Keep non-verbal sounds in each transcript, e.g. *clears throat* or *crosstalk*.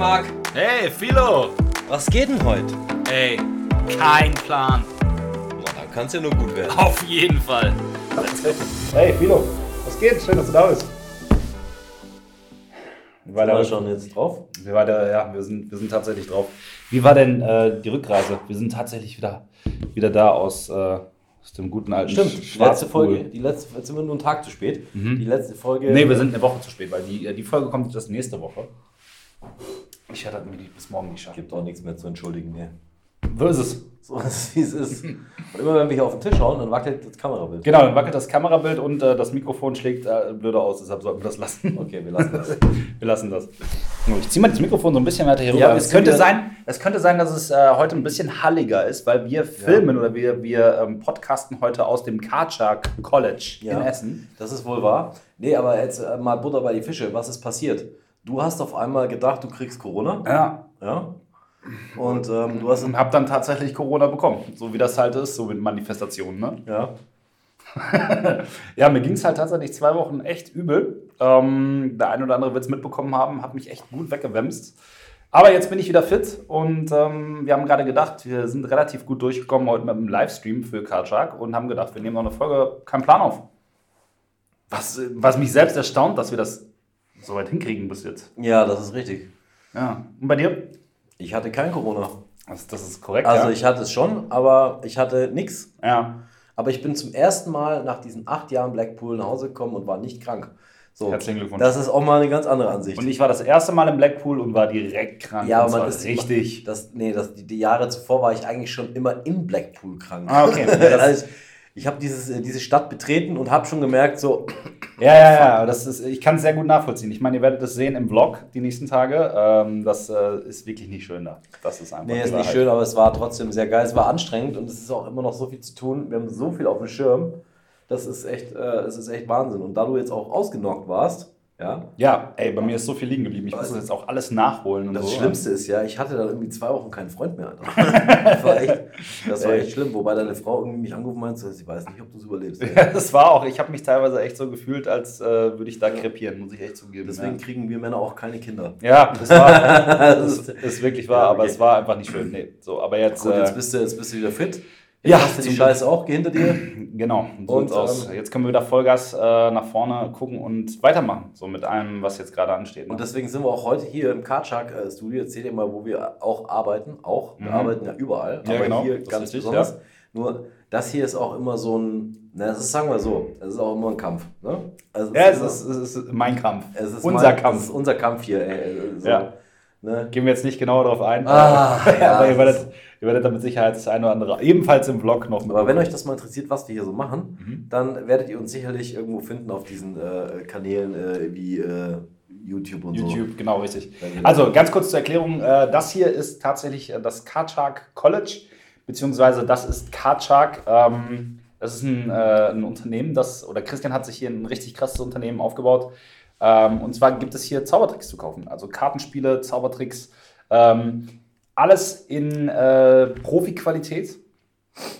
Marc. Hey, Philo. Was geht denn heute? Ey, kein Plan. Na, dann kann's ja nur gut werden. Auf jeden Fall. Hey, Philo, was geht? Schön, dass du da bist. Wie war Sind wir schon jetzt drauf? wie war der, ja, wir sind, wir sind tatsächlich drauf. Wie war denn äh, die Rückreise? Wir sind tatsächlich wieder, wieder da aus, äh, aus dem guten alten Stimmt, die letzte. Folge. Die letzte, jetzt sind wir nur einen Tag zu spät. Die letzte Folge. Nee, wir sind eine Woche zu spät, weil die, äh, die Folge kommt das nächste Woche. Ich hatte mir die bis morgen nicht schaffen. Gibt auch nichts mehr zu entschuldigen. Nee. So ist es. So ist es, wie es ist. Und immer wenn wir hier auf den Tisch schauen, dann wackelt das Kamerabild. Genau, dann wackelt das Kamerabild und äh, das Mikrofon schlägt äh, blöder aus, deshalb sollten wir das lassen. Okay, wir lassen das. *laughs* Wir lassen das. Ich ziehe mal das Mikrofon so ein bisschen weiter hier Ja, rüber. es, könnte ja- sein, es könnte sein, dass es äh, heute ein bisschen halliger ist, weil wir filmen oder wir, wir ähm, podcasten heute aus dem Karchak College in Ja. Essen. Das ist wohl wahr. Nee, aber jetzt äh, mal Butter bei die Fische. Was ist passiert? Du hast auf einmal gedacht, du kriegst Corona. Ja. Ja. Und ähm, du hast. Und habe dann tatsächlich Corona bekommen. So wie das halt ist, so mit Manifestationen. Ne? Ja. *laughs* Ja, mir ging es halt tatsächlich zwei Wochen echt übel. Ähm, der eine oder andere wird es mitbekommen haben, hat mich echt gut weggewämst. Aber jetzt bin ich wieder fit und ähm, wir haben gerade gedacht, wir sind relativ gut durchgekommen heute mit einem Livestream für Karchak und haben gedacht, wir nehmen noch eine Folge, keinen Plan auf. Was, was mich selbst erstaunt, dass wir das so weit hinkriegen bis jetzt. Ja, das ist richtig. Ja. Und bei dir? Ich hatte kein Corona. Das, das ist korrekt. Also ja. ich hatte es schon, aber ich hatte nichts. Ja. Aber ich bin zum ersten Mal nach diesen acht Jahren Blackpool nach Hause gekommen und war nicht krank. So, Herzlichen Glückwunsch. Das ist auch mal eine ganz andere Ansicht. Und ich war das erste Mal im Blackpool und war direkt krank. ja, aber man ist richtig. Das, nee, das, die, die Jahre zuvor war ich eigentlich schon immer in Blackpool krank. Ah, okay. Also *laughs* ich habe äh, diese Stadt betreten und habe schon gemerkt, so, *clears throat* Ja, ja, ja, das ist, ich kann es sehr gut nachvollziehen. Ich meine, ihr werdet es sehen im Vlog die nächsten Tage. Ähm, das äh, ist wirklich nicht schön da. Das ist einfach. nee, ist nicht schön, aber es war trotzdem sehr geil. Es war anstrengend und es ist auch immer noch so viel zu tun. Wir haben so viel auf dem Schirm. Das ist echt, äh, es ist echt Wahnsinn. Und da du jetzt auch ausgenockt warst, ja, Ja, ey, bei mir ist so viel liegen geblieben. Ich muss das jetzt auch alles nachholen und Das so. Schlimmste ist ja, ich hatte dann irgendwie zwei Wochen keinen Freund mehr. *laughs* Das war echt, das war echt schlimm. Wobei deine Frau irgendwie mich angerufen hat, sie weiß nicht, ob du es überlebst. Ja, das war auch. Ich habe mich teilweise echt so gefühlt, als äh, würde ich da krepieren, muss ich echt zugeben. Deswegen kriegen wir Männer auch keine Kinder. ja. ja, das war. *laughs* Das das ist wirklich wahr, Ja, aber okay. es war einfach nicht schön. Nee, so, aber jetzt. Gut, jetzt äh, bist du, jetzt bist du wieder fit. Ja, die zum Scheiße auch hinter dir. *clears throat* Genau, so Und, aus. ähm, Jetzt können wir wieder Vollgas äh, nach vorne gucken und weitermachen. So mit allem, was jetzt gerade ansteht. ne? Und deswegen sind wir auch heute hier im Karchak-Studio. Erzähl dir mal, wo wir auch arbeiten. Auch, wir Mhm. arbeiten ja überall, Ja, aber genau, hier das ist ganz richtig, besonders. ja. Nur, das hier ist auch immer so ein, na, das ist, sagen wir so, das ist auch immer ein Kampf. Ne? Also ja, es ist, es ist mein Kampf. es ist unser mein- Kampf. Es ist unser Kampf hier. Ey, so, Ja. ne? Gehen wir jetzt nicht genauer darauf ein. Ah, *laughs* ja, aber ihr werdet, ihr werdet da mit Sicherheit das eine oder andere, ebenfalls im Vlog noch. Aber wenn euch das mal interessiert, was wir hier so machen, Mhm. dann werdet ihr uns sicherlich irgendwo finden auf diesen äh, Kanälen äh, wie äh, YouTube und so. YouTube, genau richtig. Wir- Also ganz kurz zur Erklärung: äh, Das hier ist tatsächlich äh, das Karchak College, beziehungsweise das ist Karchak. Ähm, das ist ein, äh, ein Unternehmen, das, oder Christian hat sich hier ein richtig krasses Unternehmen aufgebaut. Ähm, und zwar gibt es hier Zaubertricks zu kaufen. Also Kartenspiele, Zaubertricks, ähm, alles in äh, Profi-Qualität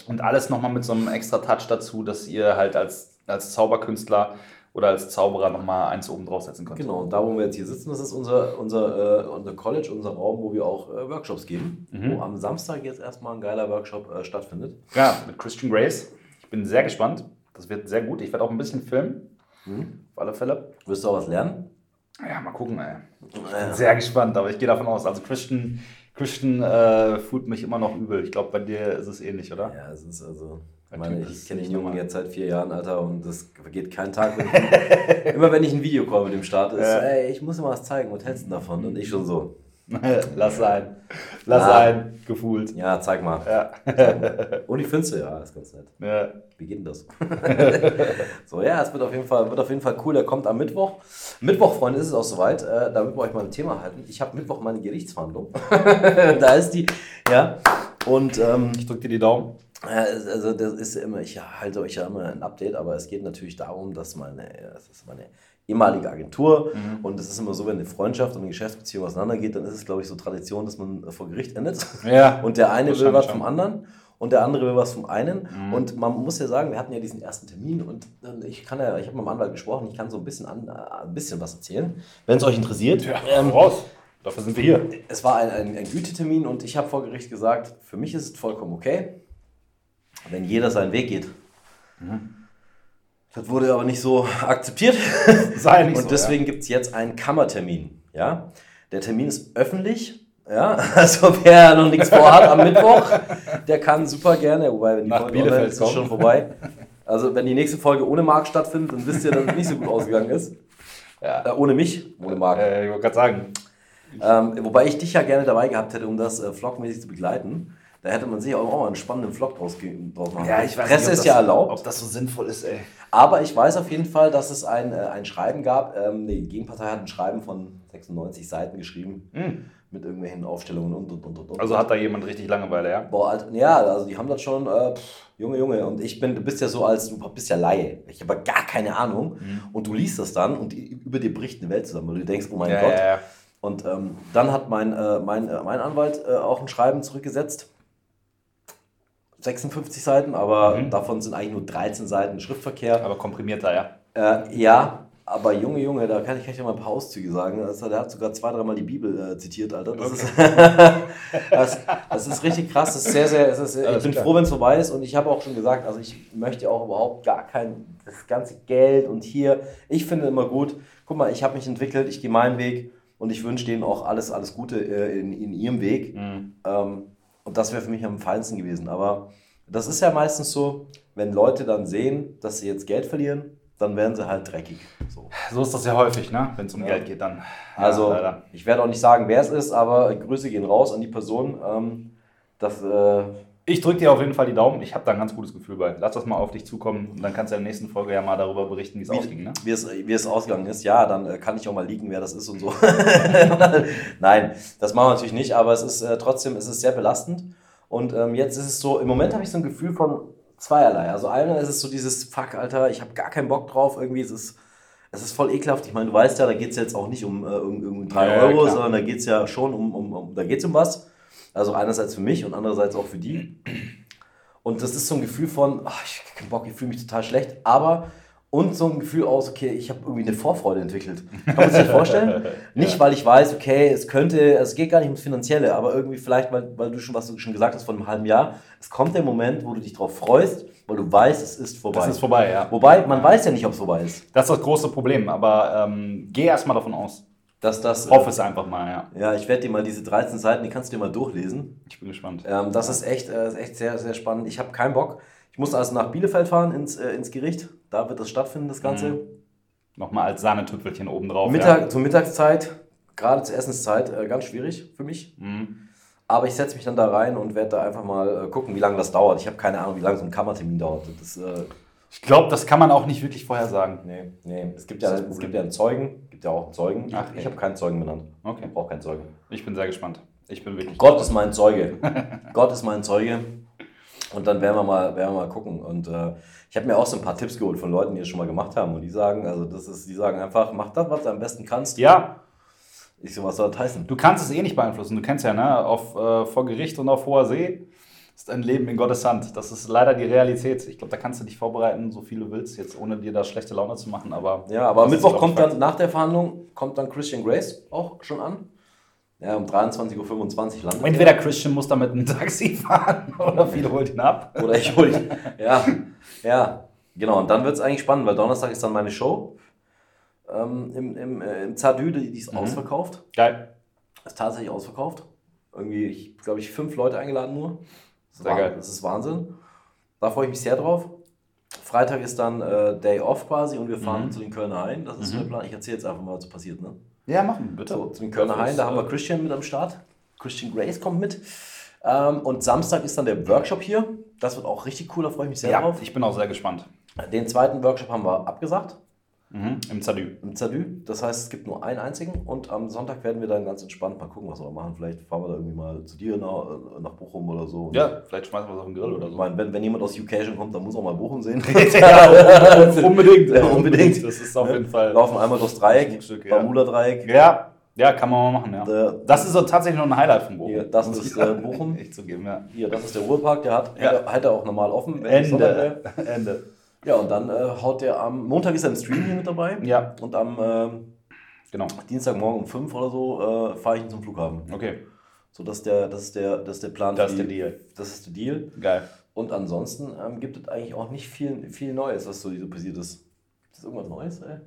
und alles nochmal mit so einem extra Touch dazu, dass ihr halt als, als Zauberkünstler oder als Zauberer nochmal eins oben draufsetzen könnt. Genau, und da, wo wir jetzt hier sitzen, das ist unser, unser, äh, unser College, unser Raum, wo wir auch äh, Workshops geben. Mhm. Wo am Samstag jetzt erstmal ein geiler Workshop äh, stattfindet. Ja, mit Christian Grace. Ich bin sehr gespannt. Das wird sehr gut. Ich werde auch ein bisschen filmen. Mhm. Auf alle Fälle. Wirst du auch was lernen? Ja, mal gucken, ey. Ich bin sehr gespannt, aber ich gehe davon aus. Also Christian, Christian äh, fühlt mich immer noch übel. Ich glaube, bei dir ist es ähnlich, oder? ja, es ist also. Ich meine, ich kenne den Jungen jetzt seit vier Jahren, Alter, und es vergeht kein Tag. Wenn ich, *laughs* immer wenn ich ein Videocall mit dem starte, ist, Ja. ey, ich muss mal was zeigen, was hältst du davon? Und ich schon so, *laughs* Lass sein. Lass Ah. sein. Gefühlt. ja, zeig mal. Ja. *laughs* Und die Fünste, ja, ist ganz nett. ja. Wie geht denn das? *laughs* so, ja, es wird auf jeden Fall, wird auf jeden Fall cool. Der kommt am Mittwoch. Mittwoch, Freunde, ist es auch soweit. Äh, da wird wir euch mal ein Thema halten. Ich habe Mittwoch meine Gerichtsverhandlung. da ist die, ja. Und ähm, Ich drücke dir die Daumen. also das ist immer, ich halte euch ja immer ein Update, aber es geht natürlich darum, dass meine, das ist meine ehemalige Agentur und es ist immer so, wenn eine Freundschaft und eine Geschäftsbeziehung auseinandergeht, dann ist es, glaube ich, so Tradition, dass man vor Gericht endet. Ja. *laughs* Und der eine will was vom anderen und der andere will was vom einen. Und man muss ja sagen, wir hatten ja diesen ersten Termin und äh, ich kann ja, ich habe mit dem Anwalt gesprochen, ich kann so ein bisschen, an, äh, ein bisschen was erzählen, wenn es euch interessiert. Ja, Ähm, raus. Dafür sind wir hier. Es war ein, ein, ein Gütetermin und ich habe vor Gericht gesagt, für mich ist es vollkommen okay, wenn jeder seinen Weg geht. Das wurde aber nicht so *laughs* akzeptiert. Sei nicht und so, deswegen gibt es jetzt einen Kammertermin. Ja? Der Termin ist öffentlich. Ja? *laughs* Also wer noch nichts vorhat am Mittwoch, der kann super gerne, wobei wenn die Nach Folge Bielefeld online ist, ist schon vorbei. *laughs* Also wenn die nächste Folge ohne Marc stattfindet, dann wisst ihr, dass es nicht so gut ausgegangen ist. Ja. Äh, ohne mich, ohne Marc. Äh, ich wollte gerade sagen, Ähm, wobei ich dich ja gerne dabei gehabt hätte, um das äh, vlogmäßig zu begleiten. Da hätte man sich auch mal einen spannenden Vlog draus, machen können. Presse ist ja erlaubt. Ob das so sinnvoll ist, ey. Aber ich weiß auf jeden Fall, dass es ein, äh, ein Schreiben gab. Ähm, nee, die Gegenpartei hat ein Schreiben von 96 Seiten geschrieben. Mit irgendwelchen Aufstellungen und und und und. und. Also hat da jemand richtig Langeweile, ja? Boah, Alter, ja, also die haben das schon, äh, pff, Junge, Junge, und ich bin, du bist ja so als, du bist ja Laie. Ich habe gar keine Ahnung. Mhm. Und du liest das dann und die- über dir bricht eine Welt zusammen, weil du denkst, oh mein Ja, Gott. ja, ja. Und ähm, dann hat mein, äh, mein, äh, mein Anwalt äh, auch ein Schreiben zurückgesetzt. 56 Seiten, aber Mhm. davon sind eigentlich nur 13 Seiten Schriftverkehr. Aber komprimierter, ja. Äh, ja, aber Junge, Junge, da kann ich gleich mal ein paar Auszüge sagen. Also, der hat sogar zwei, dreimal die Bibel äh, zitiert, Alter. Das, ist, *laughs* das, das ist richtig krass. Das ist sehr, sehr, ist, ich bin klar. froh, wenn es vorbei ist. Und ich habe auch schon gesagt, also ich möchte auch überhaupt gar kein, das ganze Geld und hier. Ich finde immer gut, guck mal, ich habe mich entwickelt, ich gehe meinen Weg und ich wünsche denen auch alles, alles Gute äh, in, in ihrem Weg. Mhm. Ähm, und das wäre für mich am feinsten gewesen. Aber das ist ja meistens so, wenn Leute dann sehen, dass sie jetzt Geld verlieren, dann werden sie halt dreckig. So. So ist das ja häufig, ne? Wenn es um Ja. Geld geht, dann. Ja, Also, leider. ich werde auch nicht sagen, wer es ist, aber Grüße gehen raus an die Person. Ähm, das, äh, Ich drücke dir auf jeden Fall die Daumen. Ich habe da ein ganz gutes Gefühl bei. Lass das mal auf dich zukommen und dann kannst du in der nächsten Folge ja mal darüber berichten, wie es ausging, ne? wie, es, wie es ausgegangen ist, ja, dann äh, kann ich auch mal leaken, wer das ist und so. *laughs* Nein, das machen wir natürlich nicht, aber es ist äh, trotzdem, es ist sehr belastend. Und ähm, jetzt ist es so, im Moment habe ich so ein Gefühl von zweierlei. Also einmal ist es so dieses, fuck, Alter, ich habe gar keinen Bock drauf, irgendwie ist es, es ist voll ekelhaft. Ich meine, du weißt ja, da geht es jetzt auch nicht um, äh, um, um 3 Ja, Euro, klar. sondern da geht es ja schon um, um, um da geht es um was. Also einerseits für mich und andererseits auch für die. Und das ist so ein Gefühl von, ach, ich hab keinen Bock, ich fühle mich total schlecht, aber und so ein Gefühl aus, okay, ich habe irgendwie eine Vorfreude entwickelt. Kann man sich das vorstellen? *laughs* Nicht, weil ich weiß, okay, es könnte, es geht gar nicht ums Finanzielle, aber irgendwie vielleicht, weil, weil du schon, was du schon gesagt hast, vor einem halben Jahr, es kommt der Moment, wo du dich drauf freust, weil du weißt, es ist vorbei. Das ist vorbei, ja. Wobei, man weiß ja nicht, ob es vorbei ist. Das ist das große Problem, aber ähm, geh erstmal davon aus. Dass das, Hoff es einfach mal, ja. ja, ich werde dir mal diese 13 Seiten, die kannst du dir mal durchlesen. Ich bin gespannt. Ähm, das ist echt, äh, ist echt sehr, sehr spannend. Ich habe keinen Bock. Ich muss also nach Bielefeld fahren, ins, äh, ins Gericht. Da wird das stattfinden, das Ganze. Mhm. Nochmal als Sahnetüpfelchen oben drauf. Mittag, Zur Mittagszeit, gerade zur Essenszeit, äh, ganz schwierig für mich. Ja. Mhm. Aber ich setze mich dann da rein und werde da einfach mal äh, gucken, wie lange das dauert. Ich habe keine Ahnung, wie lange so ein Kammertermin dauert. Das, äh, Ich glaube, das kann man auch nicht wirklich vorhersagen. nee, nee. Es gibt ja, es gibt ja einen Zeugen, gibt ja auch einen Zeugen. Ich, Ach, okay. ich habe keinen Zeugen benannt. Okay. Ich brauche keinen Zeugen. Ich bin sehr gespannt. Ich bin wirklich. Gott ist mein Zeuge. *laughs* Gott ist mein Zeuge. Und dann werden wir mal, werden wir mal gucken. Und äh, ich habe mir auch so ein paar Tipps geholt von Leuten, die es schon mal gemacht haben. Und die sagen, also das ist, die sagen einfach, mach das, was du am besten kannst. Ja, Ich so, was soll das heißen? du kannst es eh nicht beeinflussen. Du kennst ja, ne? Auf, äh, vor Gericht und auf hoher See ist ein Leben in Gottes Hand. Das ist leider die Realität. Ich glaube, da kannst du dich vorbereiten, so viel du willst, jetzt ohne dir da schlechte Laune zu machen. Aber Ja, aber am Mittwoch kommt dann, nach der Verhandlung, kommt dann Christian Grace auch schon an. Ja, um 23.25 Uhr landet Entweder Christian muss da mit einem Taxi *laughs* fahren oder viele holt ihn ab. er. Oder ich hol ihn. Ja, ja, genau. Und dann wird es eigentlich spannend, weil Donnerstag ist dann meine Show. Ähm, Im im, äh, im Zadü, die, die ist ausverkauft. Geil. Ist tatsächlich ausverkauft. Irgendwie, ich glaube ich, fünf Leute eingeladen nur. Das ist, Sehr geil. das ist Wahnsinn. Da freue ich mich sehr drauf. Freitag ist dann äh, Day Off quasi und wir fahren Mhm. zu den Kölner Haien. Das ist so der Plan. Ich erzähle jetzt einfach mal, was so passiert. Ne? Ja, machen, bitte. So, zu den Kölner Haien, da haben wir Christian mit am Start. Christian Grace kommt mit. Ähm, und Samstag ist dann der Workshop hier. Das wird auch richtig cool, da freue ich mich sehr Ja, drauf. ich bin auch sehr gespannt. Den zweiten Workshop haben wir abgesagt Mhm. Im Zadü. im Zadü. Das heißt, es gibt nur einen einzigen. Und am Sonntag werden wir dann ganz entspannt mal gucken, was wir machen. Vielleicht fahren wir da irgendwie mal zu dir nach, nach Bochum oder so. Ja, vielleicht schmeißen wir es auf den Grill oder Ich so. meine, wenn, wenn jemand aus UK schon kommt, dann muss auch mal Bochum sehen. *laughs* ja, *laughs* unbedingt. Ja, unbedingt. Das ist auf jeden Fall. Laufen einmal durchs Dreieck, ja. Bermuda-Dreieck. Ja, ja, kann man mal machen, ja. Äh, Das ist so tatsächlich noch ein Highlight von Bochum. Hier, das ist, ich äh, *laughs* Bochum. Echt zugeben, ja. Hier, das ist der Ruhrpark, der hat, Ja. hätte, hätte auch normal offen. Ende. Ende. Ja, und dann äh, haut der am Montag ist er im Stream hier mit dabei. Ja. Und am ähm, Genau. Dienstagmorgen um 5 oder so äh, fahre ich ihn zum Flughafen. Okay. So, das ist der, das ist der, das ist der Plan. Das ist der Deal. Das ist der Deal. Geil. Und ansonsten ähm, gibt es eigentlich auch nicht viel, viel Neues, was so so passiert ist. Gibt es irgendwas Neues, ey?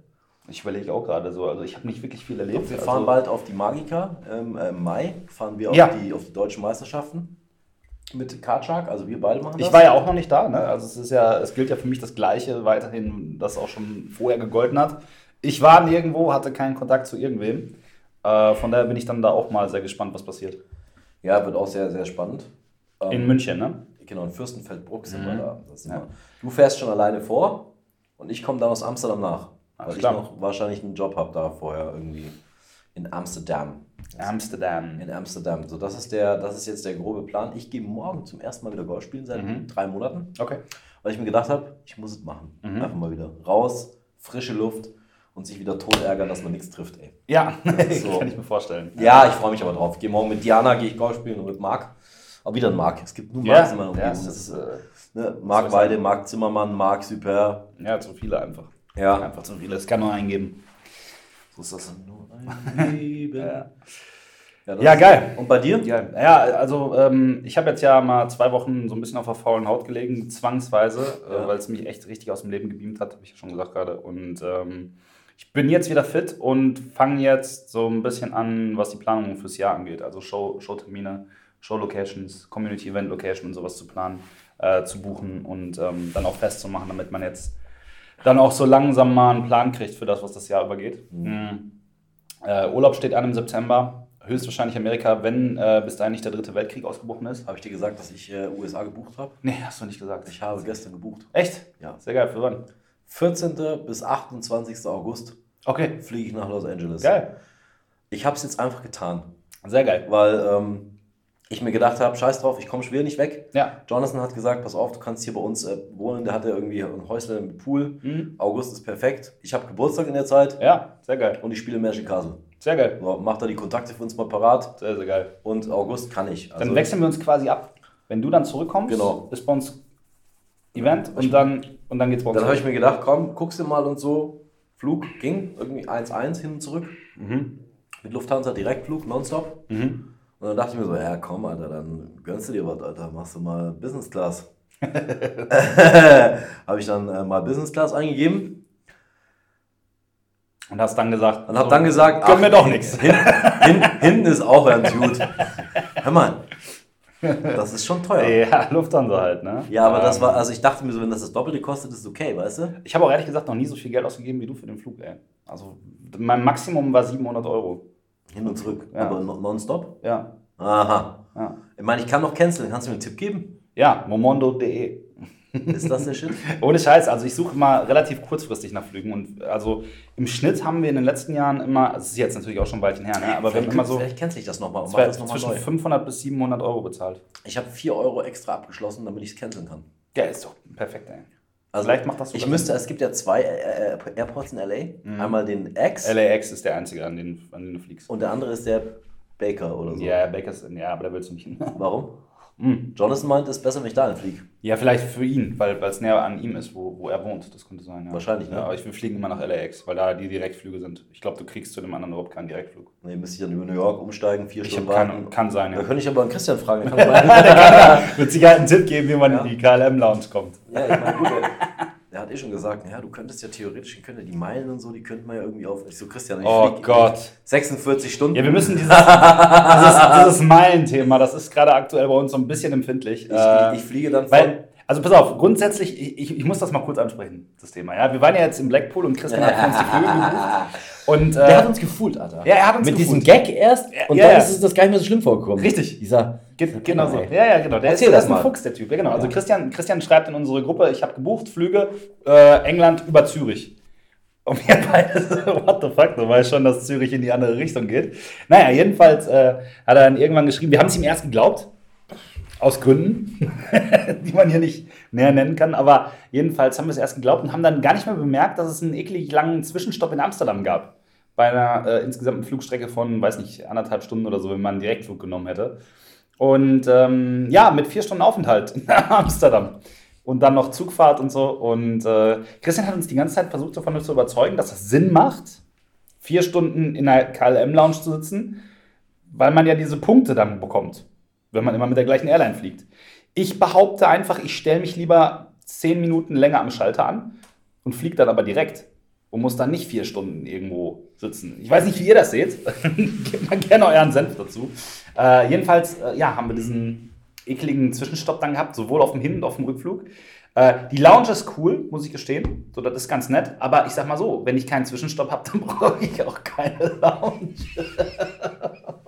Ich überlege auch gerade so, also ich habe nicht wirklich viel erlebt. Wir also, fahren bald auf die Magica. Ähm, äh, Im Mai fahren wir auf, Ja. die, auf die deutschen Meisterschaften mit Karchak. Also wir beide machen das. Ich war ja auch noch nicht da, ne? Also es ist ja, es gilt ja für mich das Gleiche weiterhin, das auch schon vorher gegolten hat. Ich war nirgendwo, hatte keinen Kontakt zu irgendwem. Äh, von daher bin ich dann da auch mal sehr gespannt, was passiert. Ja, wird auch sehr, sehr spannend. Ähm, In München, ne? Genau, in Fürstenfeldbruck sind Mhm. wir da. Sind Ja. wir. Du fährst schon alleine vor und ich komme dann aus Amsterdam nach. Ach, weil klar. ich noch wahrscheinlich einen Job habe da vorher irgendwie in Amsterdam. Amsterdam. In Amsterdam. So, das ist, der, das ist jetzt der grobe Plan. Ich gehe morgen zum ersten Mal wieder Golf spielen seit Mhm. drei Monaten, Okay. weil ich mir gedacht habe, ich muss es machen. Mhm. Einfach mal wieder raus, frische Luft und sich wieder tot ärgern, dass man nichts trifft. Ey. Ja, *laughs* *laughs* So. kann ich mir vorstellen. Ja, ich freue mich aber drauf. Ich gehe morgen mit Diana, gehe ich Golf spielen und mit Marc. Aber wieder ein Marc. Es gibt nur Ja, Marcs in meiner ja, Umgebung. das ist, ist, äh, ne, Marc Weide. Marc Zimmermann, Marc Super. ja, zu viele einfach. Ja, Einfach zu viele. Es kann nur eingeben. So ist das nur ein *laughs* Leben. Ja. Ja, ist- geil. Und bei dir? Ja, ja also ähm, ich habe jetzt ja mal zwei Wochen so ein bisschen auf der faulen Haut gelegen, zwangsweise, Ja. äh, weil es mich echt richtig aus dem Leben gebeamt hat, habe ich ja schon gesagt gerade. Und ähm, ich bin jetzt wieder fit und fange jetzt so ein bisschen an, was die Planung fürs Jahr angeht. Also Show, Showtermine, Show-Locations, Community-Event-Location und sowas zu planen, äh, zu buchen und ähm, dann auch festzumachen, damit man jetzt dann auch so langsam mal einen Plan kriegt für das, was das Jahr übergeht. Mhm. Äh, Urlaub steht an im September, höchstwahrscheinlich Amerika, wenn äh, bis dahin nicht der dritte Weltkrieg ausgebrochen ist. Habe ich dir gesagt, dass ich äh, USA gebucht habe? Nee, hast du nicht gesagt. Ich habe gestern gebucht. Echt? Ja. Sehr geil, für wann? 14. bis 28. August Okay, fliege ich nach Los Angeles. geil. Ich habe es jetzt einfach getan, Sehr geil. weil ähm, ich mir gedacht habe, scheiß drauf, ich komme schwer nicht weg. Ja. Jonathan hat gesagt, pass auf, du kannst hier bei uns äh, wohnen. Der hatte irgendwie ein Häuslein mit Pool. Mhm. August ist perfekt. Ich habe Geburtstag in der Zeit Ja, sehr geil. und ich spiele Magic Castle. Sehr geil. So, mach da die Kontakte für uns mal parat Sehr, sehr geil. und August kann ich. Dann Also, wechseln wir uns quasi ab. Wenn du dann zurückkommst, Genau. ist bei uns Event und dann, und dann geht's bei uns. dann habe ich mir gedacht, komm, guckst du mal und so. Flug ging irgendwie 1-1 hin und zurück. mhm. Mit Lufthansa Direktflug, nonstop. Mhm. Und dann dachte ich mir so, ja komm, Alter, dann gönnst du dir was, Alter, machst du mal Business Class. *laughs* habe ich dann äh, mal Business Class eingegeben Und hast dann gesagt. und habe so, dann gesagt, mir ach, doch nichts. Hin, hin, hinten ist auch ganz gut. Hör mal, das ist schon teuer. *laughs* Ja, Lufthansa halt, ne? Ja, aber das Ähm, war, also ich dachte mir so, wenn das das Doppelte kostet, ist es okay, weißt du? Ich habe auch ehrlich gesagt noch nie so viel Geld ausgegeben wie du für den Flug, ey. Also mein Maximum war 700 Euro. Hin und zurück. Ja. Aber no- nonstop? Ja. Aha. Ja, Ich meine, ich kann noch canceln. Kannst du mir einen Tipp geben? ja momondo.de. Ist das der Shit? *laughs* Ohne Scheiß, also ich suche immer relativ kurzfristig nach Flügen und also im Schnitt haben wir in den letzten Jahren immer, also es ist jetzt natürlich auch schon ein Weilchen her, ne? aber wir haben immer so Vielleicht cancel ich das nochmal und mach das nochmal zwischen neu. 500 bis 700 Euro bezahlt. Ich habe 4 Euro extra abgeschlossen, damit ich es canceln kann. Ja, ist doch perfekt, ey. Also Vielleicht macht das sogar Ich müsste, es gibt ja zwei äh, äh, Airports in LA. Einmal den X LAX ist der einzige, an den, an den du fliegst. und der andere ist der Baker oder so. Ja, Bakers, ja, aber da willst du nicht hin. Warum? *laughs* Hm. Jonathan meint, es ist besser, wenn ich dahin fliege. Ja, vielleicht für ihn, weil es näher an ihm ist, wo, wo er wohnt. Das könnte sein. Ja. Wahrscheinlich, ne? Ja, aber ich, wir fliegen immer nach LAX, weil da die Direktflüge sind. Ich glaube, du kriegst zu dem anderen überhaupt keinen Direktflug. Nee, müsste ich dann über New York umsteigen, vier Ich Stunden habe warten. kann, kann sein, Da ja. könnte ich aber an Christian fragen. Der kann Mit Sicherheit einen Tipp geben, wie man Ja. in die KLM-Lounge kommt. ja, ich meine, gut, der, der hat eh schon gesagt, ja, du könntest ja theoretisch, ich könnte die Meilen und so, die könnten wir ja irgendwie auf. Ich so, Christian, ich Oh Gott. 46 Stunden. Ja, wir müssen dieses, dieses, dieses Meilenthema, das ist gerade aktuell bei uns so ein bisschen empfindlich. ich, Äh, ich, fliege dann von. Weil, also pass auf, grundsätzlich, ich, ich, muss das mal kurz ansprechen, das Thema. Ja, wir waren ja jetzt im Blackpool und Christian hat uns die Flüge gebucht. *laughs* Und, äh, Der hat uns gefühlt, Alter. Ja, er hat uns Mit diesem gefühlt. Gag erst und Ja, dann ja. ist es das gar nicht mehr so schlimm vorgekommen. Richtig. Dieser. Ge- Genau so. Ja, ja, genau. Der Erzähl ist, das das ist ein mal. Fuchs, der Typ. Ja, genau. Also Ja. Christian, Christian schreibt in unsere Gruppe, ich habe gebucht, Flüge, äh, England über Zürich. Und wir *laughs* beide so, what the fuck, du weißt schon, dass Zürich in die andere Richtung geht. Naja, jedenfalls äh, hat er dann irgendwann geschrieben, wir haben es ihm erst geglaubt, aus Gründen, *laughs* die man hier nicht näher nennen kann, aber jedenfalls haben wir es erst geglaubt und haben dann gar nicht mehr bemerkt, dass es einen eklig langen Zwischenstopp in Amsterdam gab. Bei einer äh, insgesamten Flugstrecke von, weiß nicht, anderthalb Stunden oder so, wenn man einen Direktflug genommen hätte. Und ähm, ja, mit vier Stunden Aufenthalt in *laughs* Amsterdam. Und dann noch Zugfahrt und so. Und äh, Christian hat uns die ganze Zeit versucht, davon zu überzeugen, dass das Sinn macht, vier Stunden in der KLM-Lounge zu sitzen, weil man ja diese Punkte dann bekommt, wenn man immer mit der gleichen Airline fliegt. Ich behaupte einfach, ich stelle mich lieber zehn Minuten länger am Schalter an und fliege dann aber direkt und muss dann nicht vier Stunden irgendwo sitzen. Ich weiß nicht, wie ihr das seht. *laughs* Gebt mal gerne euren Senf dazu. Äh, jedenfalls, äh, ja, haben wir diesen ekligen Zwischenstopp dann gehabt, sowohl auf dem Hin- und auf dem Rückflug. Äh, die Lounge ist cool, muss ich gestehen. So, das ist ganz nett. Aber ich sag mal so, wenn ich keinen Zwischenstopp habe, *laughs* dann brauche ich auch keine Lounge. *laughs*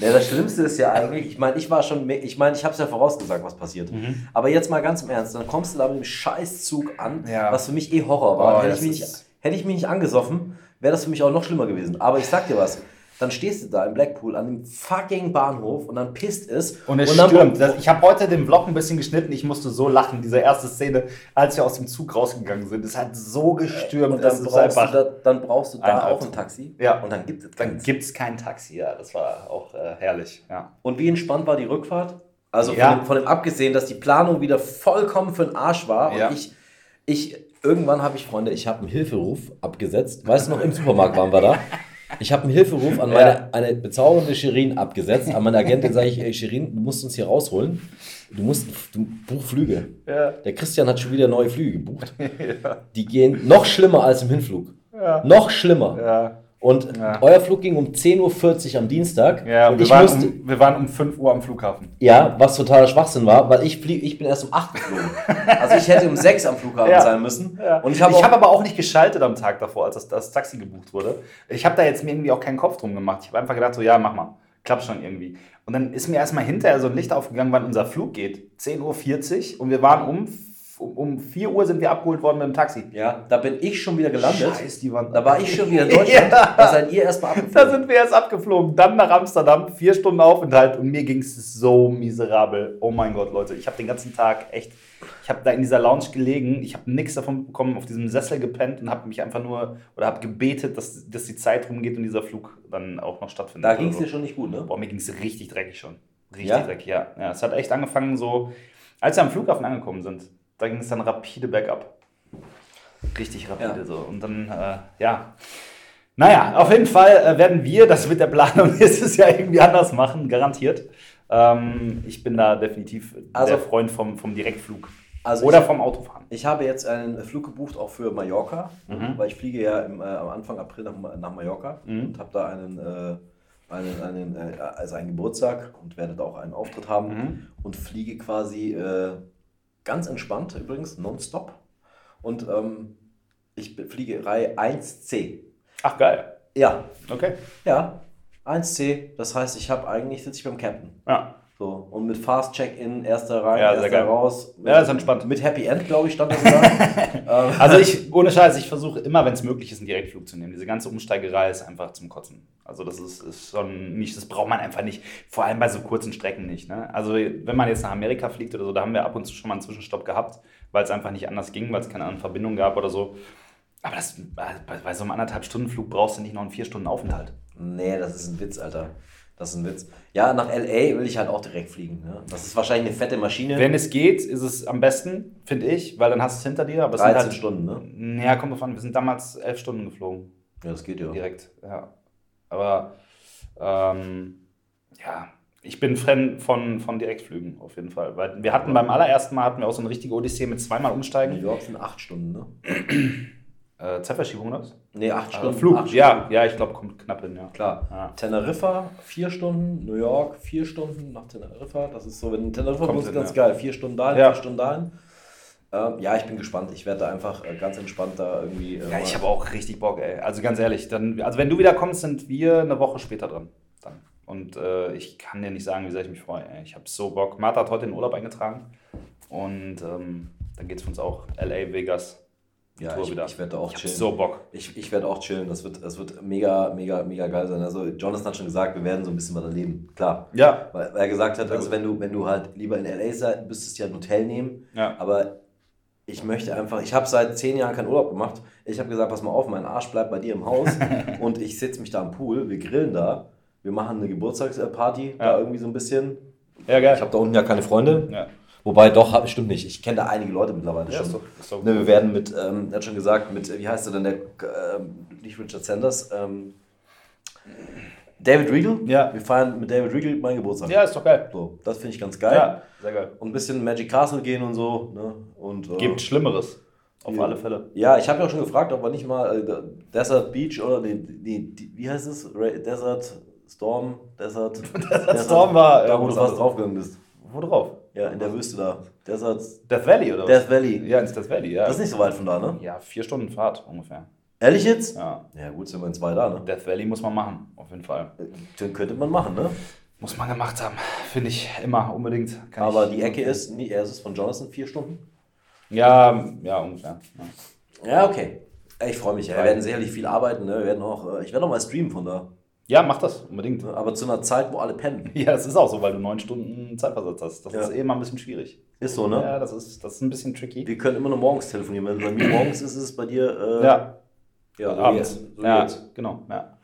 Ja, das Schlimmste ist ja eigentlich, ich meine, ich war schon, ich meine, ich habe es ja vorausgesagt, was passiert. Mhm. Aber jetzt mal ganz im Ernst, dann kommst du da mit dem Scheißzug an, Ja. was für mich eh Horror war. Oh, hätte, ich mich nicht, hätte ich mich nicht angesoffen, wäre das für mich auch noch schlimmer gewesen. Aber ich sag dir was, dann stehst du da im Blackpool an dem fucking Bahnhof und dann pisst es. Und es dann, stürmt. Das, ich habe heute den Vlog ein bisschen geschnitten. Ich musste so lachen. Diese erste Szene, als wir aus dem Zug rausgegangen sind. Es hat so gestürmt. Und das dann ist brauchst, du einfach. da, dann brauchst du da ein auch ein Taxi. Ja. Und dann gibt es Dann gibt es kein Taxi. Ja, das war auch äh, herrlich. Ja. Und wie entspannt war die Rückfahrt? Also Ja. von, dem, von dem abgesehen, dass die Planung wieder vollkommen für den Arsch war. Ja. Und ich, ich, irgendwann habe ich, Freunde, ich habe einen Hilferuf abgesetzt. Weißt du noch, im Supermarkt waren wir da. *laughs* Ich habe einen Hilferuf an meine Ja. eine bezaubernde Shirin abgesetzt. An meine Agentin sage ich, ey Shirin, du musst uns hier rausholen. Du musst, du buch Flüge. Ja. Der Christian hat schon wieder neue Flüge gebucht. *laughs* Die gehen noch schlimmer als im Hinflug. Noch schlimmer. Und Ja. euer Flug ging um 10.40 Uhr am Dienstag. Ja, und wir, ich waren musste, um, wir waren um 5 Uhr am Flughafen. ja, was totaler Schwachsinn war, weil ich flieg, ich bin erst um 8 geflogen. *laughs* Also ich hätte um 6 am Flughafen Ja. sein müssen. Ja. Und ich habe auch, aber auch nicht geschaltet am Tag davor, als das, das Taxi gebucht wurde. Ich habe da jetzt mir irgendwie auch keinen Kopf drum gemacht. Ich habe einfach gedacht, so, ja, mach mal. Klappt schon irgendwie. Und dann ist mir erstmal hinterher so ein Licht aufgegangen, wann unser Flug geht. 10.40 Uhr und wir waren um, um, um 4 Uhr sind wir abgeholt worden mit dem Taxi. ja, da bin ich schon wieder gelandet. Scheiß, die waren Da war ich schon wieder in Deutschland. *laughs* Ja. Da seid ihr erstmal Da abgeflogen. sind wir erst abgeflogen, dann nach Amsterdam, vier Stunden Aufenthalt und mir ging es so miserabel. Oh mein Gott, Leute, ich habe den ganzen Tag echt, ich habe da in dieser Lounge gelegen, ich habe nichts davon bekommen, auf diesem Sessel gepennt und habe mich einfach nur, oder habe gebetet, dass, dass die Zeit rumgeht und dieser Flug dann auch noch stattfindet. Da ging es so. dir schon nicht gut, ne? Boah, mir ging es richtig dreckig schon. Richtig Ja? dreckig, ja. ja. Es hat echt angefangen so, als wir am Flughafen angekommen sind, da ging es dann rapide bergab. Richtig rapide Ja. so. Und dann, äh, ja. Naja, auf jeden Fall äh, werden wir das mit der Planung *laughs* nächstes Jahr irgendwie anders machen, garantiert. Ähm, ich bin da definitiv Also- der Freund vom, vom Direktflug. Also Oder ich- vom Autofahren. Ich habe jetzt einen Flug gebucht auch für Mallorca, Mhm. weil ich fliege ja im, äh, am Anfang April nach, nach Mallorca Mhm. und habe da einen, äh, einen, einen äh, also einen Geburtstag und werde da auch einen Auftritt haben Mhm. und fliege quasi äh, ganz entspannt übrigens, nonstop. Und ähm, ich fliege Reihe 1C. Ach, geil. Ja, Okay. ja, 1C. Das heißt, ich habe eigentlich sitze ich beim Captain. Ja. So, und mit Fast Check-in, erster rein, Ja, erster raus. Ja, ist entspannt. Mit Happy End, glaube ich, stand da sogar. *laughs* ähm, Also ich, ohne Scheiß, ich versuche immer, wenn es möglich ist, einen Direktflug zu nehmen. Diese ganze Umsteigerei ist einfach zum Kotzen. Also das ist, ist schon nicht, das braucht man einfach nicht. Vor allem bei so kurzen Strecken nicht. Ne? Also wenn man jetzt nach Amerika fliegt oder so, da haben wir ab und zu schon mal einen Zwischenstopp gehabt, weil es einfach nicht anders ging, weil es keine anderen Verbindungen gab oder so. Aber das, bei, bei so einem anderthalb Stunden Flug brauchst du nicht noch einen vier Stunden Aufenthalt. Nee, das ist ein Witz, Alter. Das ist ein Witz. Ja, nach L.A. will ich halt auch direkt fliegen. Ne? Das ist wahrscheinlich eine fette Maschine. Wenn es geht, ist es am besten, finde ich, weil dann hast du es hinter dir. Aber es 13 sind Stunden, ne? halt, Ja, kommt drauf an, wir sind damals elf Stunden geflogen. Ja, das geht ja. Direkt, ja. Aber ähm, ja, ich bin Fan von, von Direktflügen auf jeden Fall. Weil wir hatten beim allerersten Mal hatten wir auch so eine richtige Odyssee mit zweimal New umsteigen. York sind 8 Stunden, ne? Äh, Zeitverschiebung oder was? Nee, 8 Äh, Stunden. Flug, acht ja, ja, ich glaube, kommt knapp hin, ja. Klar. Ja. Teneriffa, 4 Stunden. New York, 4 Stunden nach Teneriffa. Das ist so, wenn in Teneriffa Kommt hin, ganz ja. geil. 4 Stunden dahin, Ja. 4 Stunden dahin. Ähm, ja, ich bin gespannt. Ich werde da einfach äh, ganz entspannt da irgendwie. Äh, Ja, ich habe auch richtig Bock, ey. Also ganz ehrlich, dann, also wenn du wieder kommst, sind wir eine Woche später dran. Dann. Und äh, ich kann dir nicht sagen, wie sehr ich mich freue. Ey. Ich habe so Bock. Martha hat heute den Urlaub eingetragen. Und ähm, dann geht es für uns auch LA, Vegas. Ja, Tour ich, wieder. ich werde da auch Ich chillen. so Bock. Ich, ich werde auch chillen. Das wird, das wird mega, mega, mega geil sein. Also, Jonathan hat schon gesagt, wir werden so ein bisschen was erleben. Klar. Ja, Weil, weil er gesagt hat, also wenn du, wenn du halt lieber in LA seid, müsstest du ja ein Hotel nehmen. ja. Aber ich möchte einfach, ich habe seit zehn Jahren keinen Urlaub gemacht. Ich habe gesagt, pass mal auf, mein Arsch bleibt bei dir im Haus *laughs* und ich setze mich da am Pool, wir grillen da, wir machen eine Geburtstagsparty, da Ja. irgendwie so ein bisschen. Ja, geil. Ich habe da unten ja keine Freunde. ja. Wobei doch, stimmt nicht. Ich kenne da einige Leute mittlerweile Ja, schon. ist doch- ist doch ne, wir werden mit, ähm, er hat schon gesagt, mit, wie heißt er denn, der, ähm, nicht Richard Sanders, ähm, David Regal. Ja. Wir feiern mit David Regal meinen Geburtstag. Ja, ist doch geil. So, das finde ich ganz geil. Ja, sehr geil. Und ein bisschen Magic Castle gehen und so. Ne? Und, äh, Gibt Schlimmeres. Auf Ja. alle Fälle. Ja, ich habe ja auch schon gefragt, ob wir nicht mal äh, Desert Beach oder die, die, die, wie heißt es? Desert Storm, Desert. *laughs* Desert Storm war, da, wo du was fast draufgegangen bist. Wo drauf? Ja, in der Wüste da. Desert. Death Valley oder was? Death Valley. Ja, ins Death Valley, ja. Das ist nicht so weit von da, ne? ja, vier Stunden Fahrt ungefähr. Ehrlich jetzt? Ja. Ja, gut, sind wir in zwei da, ne? Death Valley muss man machen, auf jeden Fall. Den könnte man machen, ne? Muss man gemacht haben. Finde ich immer unbedingt. Kann Aber die Ecke ist, nee, er ist von Jonathan vier Stunden. Ja, ja, ungefähr. Ja. Ja, okay. Ich freue mich. Ja. Wir werden sicherlich viel arbeiten, ne? Wir werden auch, äh, ich werde auch mal streamen von da. Ja, mach das, unbedingt. Aber zu einer Zeit, wo alle pennen. *laughs* Ja, es ist auch so, weil du neun Stunden Zeitversatz hast. Das Ja. ist eh immer ein bisschen schwierig. Ist so, ne? Ja, das ist, das ist ein bisschen tricky. Wir können immer nur morgens telefonieren. Wenn bei mir *clears throat* morgens ist, ist es bei dir. Äh, Ja, ja so abends. Jetzt. So ja, jetzt. genau. Ja.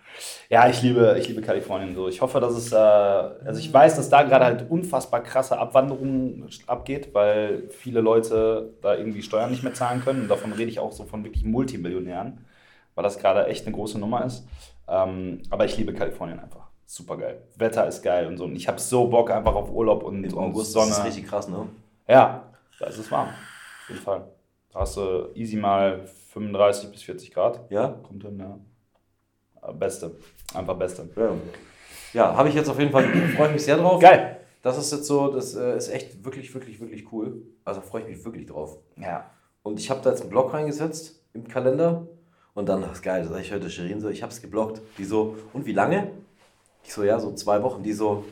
ja, ich liebe, ich liebe Kalifornien so. Ich hoffe, dass es, äh, also ich weiß, dass da gerade halt unfassbar krasse Abwanderung abgeht, weil viele Leute da irgendwie Steuern nicht mehr zahlen können. Und davon rede ich auch so von wirklich Multimillionären, weil das gerade echt eine große Nummer ist. Ähm, aber ich liebe Kalifornien einfach. Super geil. Wetter ist geil und so. Und ich habe so Bock einfach auf Urlaub und, Im August Sonne. ist es richtig krass, ne? Ja, da ist es warm. Auf jeden Fall. Da hast du easy mal 35 bis 40 Grad. Ja? Kommt hin, ja. Beste. Einfach Beste. Ja, ja habe ich jetzt auf jeden Fall, freue ich mich sehr drauf. Geil. Das ist jetzt so, das äh, ist echt wirklich, wirklich, wirklich cool. Also freue ich mich wirklich drauf. Ja. Und ich habe da jetzt einen Blog reingesetzt im Kalender. Und dann, das ist geil, das sage ich heute Shirin so, ich habe es geblockt. Die so, und wie lange? Ich so, ja, so zwei Wochen. Die so,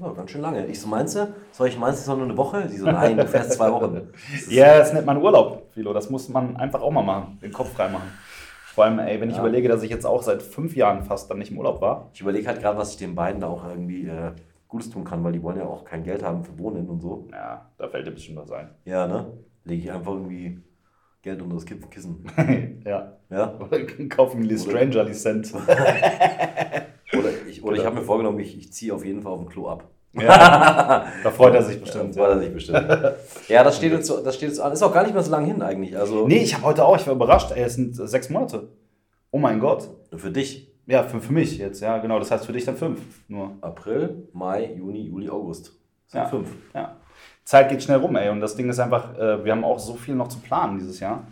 oh, ganz schön lange. Ich so, meinst du? Soll ich, meinst du, es nur eine Woche? Die so, nein, du fährst zwei Wochen. Das *laughs* Ja, das nennt man Urlaub, Philo. Das muss man einfach auch mal machen. Den Kopf frei machen. Vor allem, ey, wenn ich Ja. überlege, dass ich jetzt auch seit fünf Jahren fast dann nicht im Urlaub war. Ich überlege halt gerade, was ich den beiden da auch irgendwie äh, Gutes tun kann, weil die wollen ja auch kein Geld haben für Wohnen und so. Ja, da fällt dir bestimmt was ein. Ja, ne? Lege ich einfach irgendwie Geld unter das Kissen. *laughs* ja. Ja? Oder kaufen die Stranger Lizenz. *laughs* Oder ich, oder ich habe mir vorgenommen, ich, ich ziehe auf jeden Fall auf dem Klo ab. ja. *laughs* Da freut er sich bestimmt. Freut er sich bestimmt. ja, das steht, jetzt, so- das steht jetzt an. Ist auch gar nicht mehr so lange hin eigentlich. Also Nee, ich habe heute auch, ich war überrascht, ey, es sind sechs Monate. Oh mein Gott. für dich. Ja, für, für mich jetzt, ja, genau. Das heißt für dich dann fünf nur. April, Mai, Juni, Juli, August. Das sind Ja. fünf. Ja. Zeit geht schnell rum, ey. Und das Ding ist einfach, äh, wir haben auch so viel noch zu planen dieses Jahr,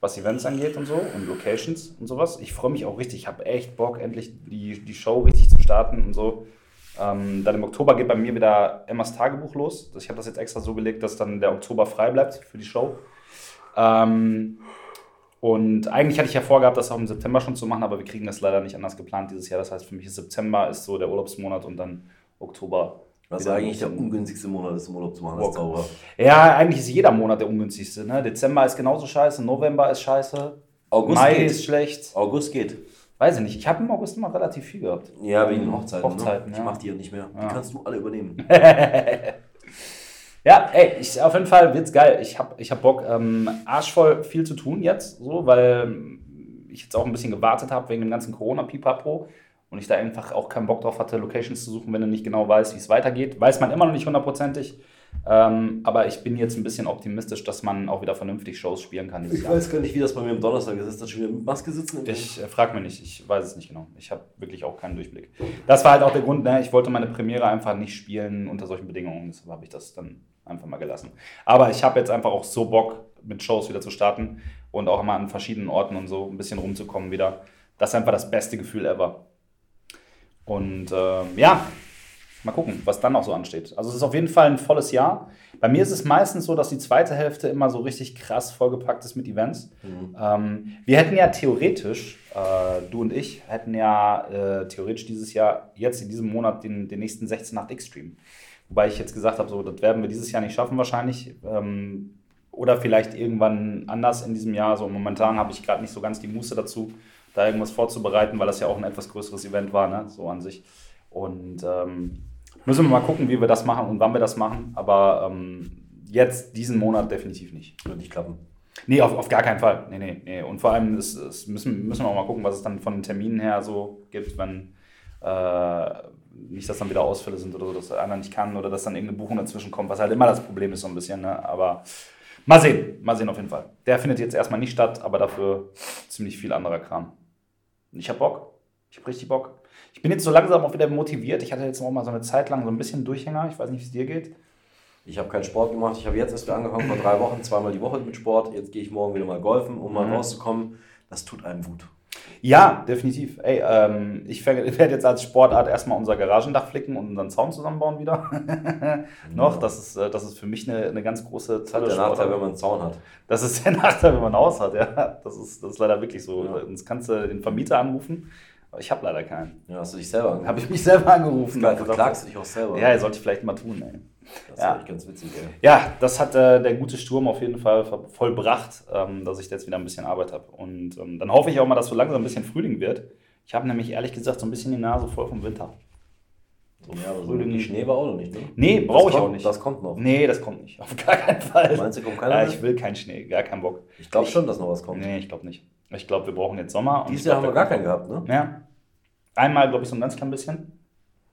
was Events angeht und so und Locations und sowas. Ich freue mich auch richtig. Ich habe echt Bock, endlich die, die Show richtig zu starten und so. Ähm, dann im Oktober geht bei mir wieder Emmas Tagebuch los. Ich habe das jetzt extra so gelegt, dass dann der Oktober frei bleibt für die Show. Ähm, und eigentlich hatte ich ja vorgehabt, das auch im September schon zu machen, aber wir kriegen das leider nicht anders geplant dieses Jahr. Das heißt, für mich ist September ist so der Urlaubsmonat und dann Oktober. Was ein eigentlich der ungünstigste Monat ist, um Urlaub zu machen als. Zauberer. Ja, eigentlich ist jeder Monat der ungünstigste. Ne? Dezember ist genauso scheiße, November ist scheiße, August Mai geht. ist schlecht. August geht. Weiß ich nicht. Ich habe im August immer relativ viel gehabt. Ja, wegen den Hochzeiten. Hochzeiten, ne? ja. Ich mach die ja nicht mehr. Ja. Die kannst du alle übernehmen. *laughs* Ja, ey, ich, auf jeden Fall wird's geil. Ich habe ich hab Bock, ähm, arschvoll viel zu tun jetzt, so, weil ich jetzt auch ein bisschen gewartet habe wegen dem ganzen Corona-Pipapo und ich da einfach auch keinen Bock drauf hatte, Locations zu suchen, wenn du nicht genau weißt, wie es weitergeht. Weiß man immer noch nicht hundertprozentig. Ähm, aber ich bin jetzt ein bisschen optimistisch, dass man auch wieder vernünftig Shows spielen kann Ich Jahr. weiß gar nicht, wie das bei mir am Donnerstag ist. Ist das schon wieder mit Maske sitzen? Ich äh, frag mir nicht, ich weiß es nicht genau. Ich habe wirklich auch keinen Durchblick. Das war halt auch der Grund, ne? ich wollte meine Premiere einfach nicht spielen unter solchen Bedingungen. Deshalb habe ich das dann einfach mal gelassen. Aber ich habe jetzt einfach auch so Bock, mit Shows wieder zu starten und auch mal an verschiedenen Orten und so ein bisschen rumzukommen wieder. Das ist einfach das beste Gefühl ever. Und ähm, ja, mal gucken, was dann noch so ansteht. Also es ist auf jeden Fall ein volles Jahr. Bei mir ist es meistens so, dass die zweite Hälfte immer so richtig krass vollgepackt ist mit Events. Ähm, wir hätten ja theoretisch, äh, du und ich, hätten ja äh, theoretisch dieses Jahr, jetzt in diesem Monat, den, den nächsten 16-8-X-Stream. Wobei ich jetzt gesagt habe, so, das werden wir dieses Jahr nicht schaffen wahrscheinlich. Ähm, oder vielleicht irgendwann anders in diesem Jahr. So momentan habe ich gerade nicht so ganz die Muße dazu, da irgendwas vorzubereiten, weil das ja auch ein etwas größeres Event war, ne? so an sich. Und ähm, müssen wir mal gucken, wie wir das machen und wann wir das machen. Aber ähm, jetzt diesen Monat definitiv nicht. Wird nicht klappen. Nee, auf, auf gar keinen Fall. Nee, nee, nee. Und vor allem ist, ist müssen, müssen wir auch mal gucken, was es dann von den Terminen her so gibt, wenn Äh, nicht, dass dann wieder Ausfälle sind oder so, dass einer nicht kann oder dass dann irgendeine Buchung dazwischen kommt, was halt immer das Problem ist so ein bisschen. Ne? Aber mal sehen, mal sehen auf jeden Fall. Der findet jetzt erstmal nicht statt, aber dafür ziemlich viel anderer Kram. Ich hab Bock. Ich hab richtig Bock. Ich bin jetzt so langsam auch wieder motiviert. Ich hatte jetzt auch mal so eine Zeit lang so ein bisschen Durchhänger. Ich weiß nicht, wie es dir geht. Ich habe keinen Sport gemacht. Ich habe jetzt erst wieder angefangen vor drei Wochen, zweimal die Woche mit Sport. Jetzt gehe ich morgen wieder mal golfen, um mal Mhm. rauszukommen. Das tut einem gut. Ja, definitiv. Ey, ähm, ich *laughs* werde jetzt als Sportart erstmal unser Garagendach flicken und unseren Zaun zusammenbauen wieder. *laughs* Noch, das ist, äh, das ist für mich eine, eine ganz große Das hat der Nachteil, wenn man einen Zaun hat. Das ist der *laughs* Nachteil, wenn man ein Haus hat, ja. Das ist, das ist leider wirklich so. Ja. Sonst kannst du den Vermieter anrufen, aber ich habe leider keinen. Ja, hast du dich selber angeguckt. Habe ich mich selber angerufen. Gesagt, verklagst du dich auch selber. Ja, sollte ich vielleicht mal tun, ey. Das ist Ja. echt ganz witzig, ey. Ja, das hat äh, der gute Sturm auf jeden Fall vollbracht, ähm, dass ich jetzt wieder ein bisschen Arbeit habe. Und ähm, dann hoffe ich auch mal, dass so langsam ein bisschen Frühling wird. Ich habe nämlich ehrlich gesagt so ein bisschen die Nase voll vom Winter. So Ja, aber so Frühling- wirklich Schnee war auch noch nicht, ne? Nee, brauche ich kommt- auch nicht. Das kommt noch. Nee, das kommt nicht. Auf gar keinen Fall. Meinst du, kommt keiner Ja, ich will keinen Schnee, gar keinen Bock. Ich glaube schon, dass noch was kommt. Nee, ich glaube nicht. Ich glaube, wir brauchen jetzt Sommer. Dieses Jahr haben wir gar keinen gehabt, ne? Ja. Einmal, glaube ich, so ein ganz klein bisschen.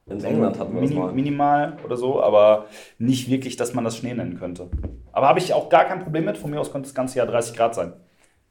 In England hatten wir das Mini, mal. Minimal oder so, aber nicht wirklich, dass man das Schnee nennen könnte. Aber habe ich auch gar kein Problem mit. Von mir aus könnte das ganze Jahr 30 Grad sein.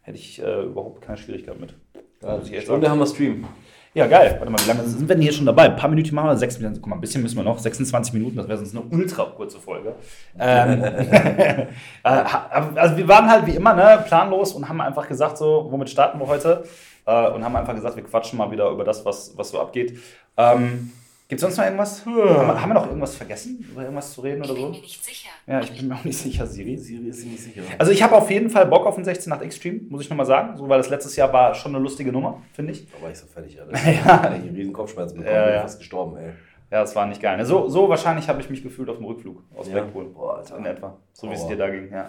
Hätte ich äh, überhaupt keine Schwierigkeit mit. Ja, Muss ich echt Stunde sagen. haben wir Stream. Ja, geil. Warte mal, wie lange sind wir denn hier schon dabei? Ein paar Minuten machen wir, sechs Minuten. Guck mal, ein bisschen müssen wir noch. 26 Minuten, das wäre sonst eine ultra kurze Folge. Ähm, *laughs* *laughs* äh, also wir waren halt wie immer ne, planlos und haben einfach gesagt, so, womit starten wir heute? Äh, und haben einfach gesagt, wir quatschen mal wieder über das, was, was so abgeht. Ähm, Gibt es sonst noch irgendwas? Haben, wir, haben wir noch irgendwas vergessen, über irgendwas zu reden oder Ich bin so? mir nicht sicher. Ja, ich bin mir auch nicht sicher, Siri. Siri ist sich nicht sicher. Also ich habe auf jeden Fall Bock auf den 16 nach Extreme, muss ich nochmal sagen. So, weil das letztes Jahr war schon eine lustige Nummer, finde ich. Da war ich so fertig, Alter. *laughs* Ja. Ich hab riesen Kopfschmerzen bekommen, Ja, bin ja. fast gestorben, ey. Ja, das war nicht geil. So, so wahrscheinlich habe ich mich gefühlt auf dem Rückflug aus Ja. Blackpool. Boah, Alter. In etwa. So wie es dir da ging, ja.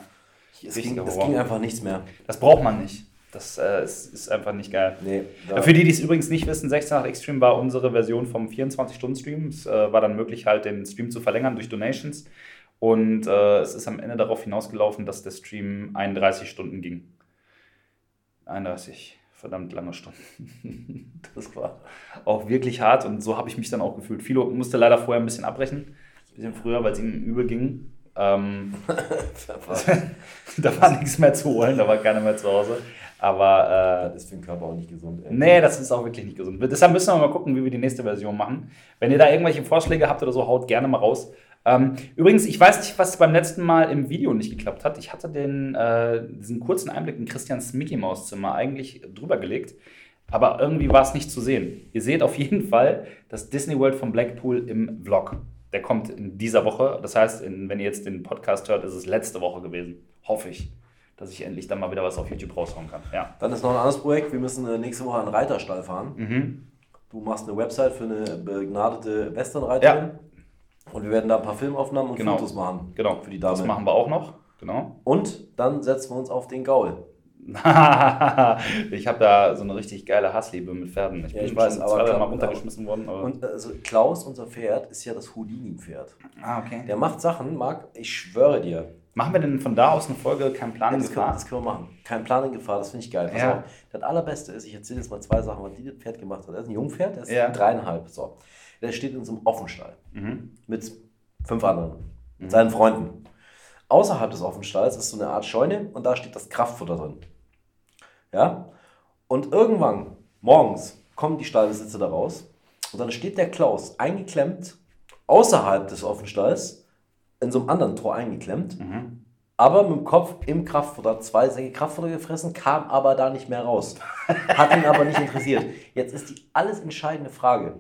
Es ging, es ging einfach nichts mehr. Das braucht man nicht. Das äh, ist, ist einfach nicht geil. Nee. Ja. Für die, die es übrigens nicht wissen, 16 nach Extreme war unsere Version vom 24-Stunden-Stream. Es äh, war dann möglich, halt den Stream zu verlängern durch Donations. Und äh, es ist am Ende darauf hinausgelaufen, dass der Stream 31 Stunden ging. 31 verdammt lange Stunden. *laughs* das war auch wirklich hart und so habe ich mich dann auch gefühlt. Philo musste leider vorher ein bisschen abbrechen, ein bisschen früher, weil es ihm übel ging. Ähm, *laughs* *laughs* da war nichts mehr zu holen, da war keiner mehr zu Hause. Aber äh, das ist für den Körper auch nicht gesund, ey. Nee, das ist auch wirklich nicht gesund. Deshalb müssen wir mal gucken, wie wir die nächste Version machen. Wenn ihr da irgendwelche Vorschläge habt oder so, haut gerne mal raus. Ähm, übrigens, ich weiß nicht, was beim letzten Mal im Video nicht geklappt hat. Ich hatte den, äh, diesen kurzen Einblick in Christians Mickey Maus Zimmer eigentlich drüber gelegt, aber irgendwie war es nicht zu sehen. Ihr seht auf jeden Fall das Disney World von Blackpool im Vlog. Der kommt in dieser Woche. Das heißt, in, wenn ihr jetzt den Podcast hört, ist es letzte Woche gewesen. Hoffe ich, dass ich endlich dann mal wieder was auf YouTube raushauen kann. Ja. Dann ist noch ein anderes Projekt. Wir müssen äh, nächste Woche einen Reiterstall fahren. Mhm. Du machst eine Website für eine begnadete Westernreiterin. Und wir werden da ein paar Filmaufnahmen und Genau. Fotos machen. Genau, Für die Dame. Das machen wir auch noch. Genau. Und dann setzen wir uns auf den Gaul. *laughs* ich habe da so eine richtig geile Hassliebe mit Pferden. Ich Ja, bin ich weiß, schon aber zwei, Mal runtergeschmissen worden. Und also Klaus, unser Pferd, ist ja das Houdini-Pferd. ah, okay. Der macht Sachen, Marc, ich schwöre dir. Machen wir denn von da aus eine Folge kein Plan in Das können, Gefahr? das können wir machen. Kein Plan in Gefahr, das finde ich geil. Ja. Das allerbeste ist, ich erzähle jetzt mal zwei Sachen, was dieses Pferd gemacht hat. Er ist ein Jungpferd, der ist Ja. dreieinhalb. So. Der steht in so einem Offenstall Mhm. mit fünf anderen, mit seinen Freunden. Außerhalb des Offenstalls ist so eine Art Scheune und da steht das Kraftfutter drin. Ja? Und irgendwann, morgens, kommen die Stallbesitzer da raus und dann steht der Klaus eingeklemmt außerhalb des Offenstalls in so einem anderen Tor eingeklemmt, Mhm. aber mit dem Kopf im Kraftfutter, zwei Säcke Kraftfutter gefressen, kam aber da nicht mehr raus. Hat ihn aber nicht interessiert. Jetzt ist die alles entscheidende Frage.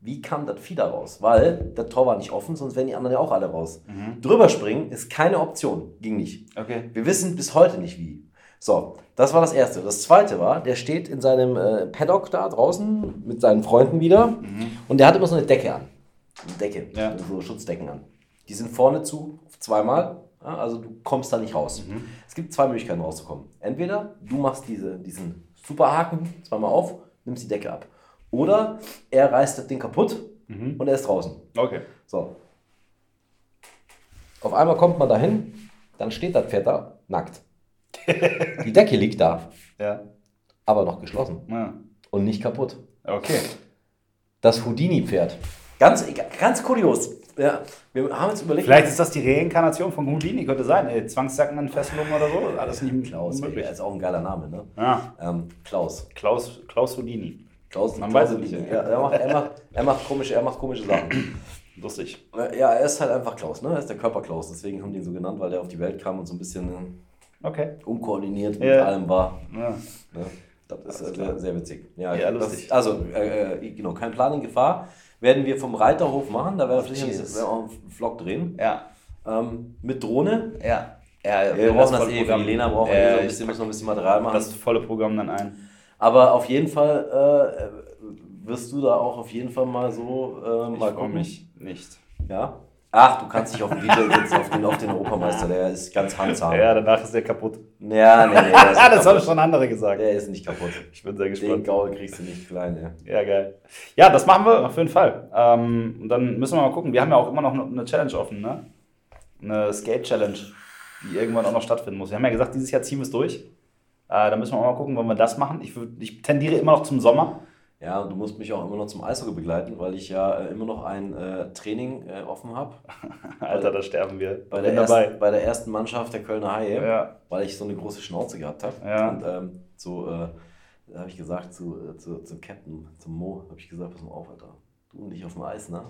Wie kam das Vieh da raus? Weil das Tor war nicht offen, sonst wären die anderen ja auch alle raus. Drüber springen ist keine Option. Ging nicht. Okay. Wir wissen bis heute nicht wie. So, das war das Erste. Das Zweite war, der steht in seinem äh, Paddock da draußen mit seinen Freunden wieder und der hat immer so eine Decke an. Eine Decke, Ja. so Schutzdecken an. Die sind vorne zu, zweimal, also du kommst da nicht raus. Es gibt zwei Möglichkeiten rauszukommen. Entweder du machst diese, diesen Superhaken zweimal auf, nimmst die Decke ab. Oder er reißt das Ding kaputt und er ist draußen. Okay. So. Auf einmal kommt man dahin, dann steht das Pferd da, nackt. *laughs* Die Decke liegt da, Ja. aber noch geschlossen ja. und nicht kaputt. Okay. Das Houdini-Pferd. Ganz, ganz kurios. Ja, wir haben uns überlegt. Vielleicht ist das die Reinkarnation von Houdini, könnte sein. Ey, Zwangssackenentfesselung oder so. Alles nicht Klaus, unmöglich. der ist auch ein geiler Name, ne? Ja, Ähm, Klaus. Klaus, Klaus Houdini. Klaus, Man Klaus weiß es nicht. Ja, er, macht, er, macht, er, macht komische, er macht komische Sachen. *clears throat* Lustig. Ja, er ist halt einfach Klaus, ne? Er ist der Körper Klaus. Deswegen haben die ihn so genannt, weil der auf die Welt kam und so ein bisschen äh, Okay. unkoordiniert mit Ja. allem war. Ja. Ne? Das ist äh, sehr, sehr witzig. Ja, Ja, das, lustig. Also, äh, äh, genau, kein Plan in Gefahr. Werden wir vom Reiterhof machen, da werden wir auch einen Vlog drehen. Ja. Ähm, mit Drohne. Ja. Ja, Wir brauchen das volle eh, Programm. Lena wir Ja, eh so ein bisschen, müssen wir ein bisschen Material machen. das volle Programm dann ein. Aber auf jeden Fall äh, wirst du da auch auf jeden Fall mal so äh, mal Ich gucken. mich nicht. Ja? Ach, du kannst dich auf den DJ setzen, auf den, auf den Europameister, der ist ganz handsam. Ja, danach ist er kaputt. Ja, nee, nee, der *laughs* Ah, das haben schon andere gesagt. Der ist nicht kaputt. Ich bin sehr Den gespannt. Gaul kriegst du nicht klein, ey. Ja, geil. Ja, das machen wir auf jeden Fall. Ähm, und dann müssen wir mal gucken. Wir haben ja auch immer noch eine Challenge offen, ne? Eine Skate-Challenge, die irgendwann auch noch stattfinden muss. Wir haben ja gesagt, dieses Jahr ziehen wir es durch. Äh, da müssen wir auch mal gucken, wollen wir das machen. Ich, würd, ich tendiere immer noch zum Sommer. Ja, und du musst mich auch immer noch zum Eishockey begleiten, weil ich ja äh, immer noch ein äh, Training äh, offen habe. *laughs* Alter, da sterben wir. Bei, der dabei. ersten- bei der ersten Mannschaft der Kölner Haie, Ja. weil ich so eine große Schnauze gehabt habe. Ja. Und ähm, so, äh, da habe ich gesagt zu, äh, zu, zum Captain, zum Mo, habe ich gesagt, pass mal auf, Alter. Du und ich auf dem Eis, ne?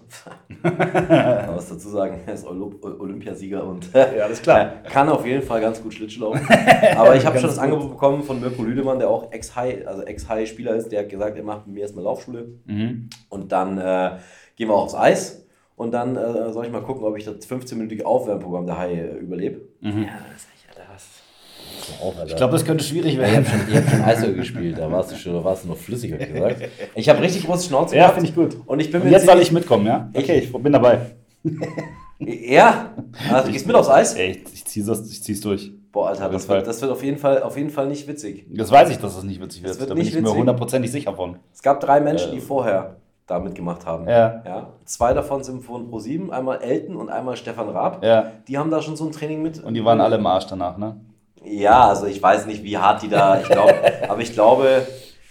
*laughs* Aber was dazu sagen, er ist Olymp Olympiasieger und Ja, alles klar. *laughs* kann auf jeden Fall ganz gut Schlittschuh laufen. *laughs* Aber ich habe schon das. Angebot bekommen von Mirko Lüdemann, der auch Ex-High, also Ex-High-Spieler ist, der hat gesagt, er macht mit mir erstmal Laufschule. Mhm. Und dann äh, gehen wir aufs Eis. Und dann äh, soll ich mal gucken, ob ich das 15-minütige Aufwärmprogramm der Haie äh, überlebe. Ja, das ist? Auf, Alter. Ich glaube, das könnte schwierig ich werden. habe schon, ich hab schon Eishockey gespielt, da warst du schon, da warst du noch flüssig, hab ich gesagt. Ich habe richtig große Schnauze Ja, finde ich gut. Und ich bin Und mir jetzt soll ich mitkommen, ja? Okay, ich bin dabei. *laughs* Ja, also du gehst mit aufs Eis? Ey, ich, ich zieh's das, ich zieh's durch. Boah, Alter, das wird, das wird auf jeden Fall, auf jeden Fall nicht witzig. Das weiß ich, dass das nicht witzig wird. Wird da bin ich mir witzig. hundertprozentig sicher von. Es gab drei Menschen, Äh. die vorher da mitgemacht haben. Ja. Ja. Zwei davon sind von Pro7, einmal Elton und einmal Stefan Raab. Ja. Die haben da schon so ein Training mit. Und die waren alle im Arsch danach, ne? Ja, also ich weiß nicht, wie hart die da, ich glaube, *laughs* aber ich glaube,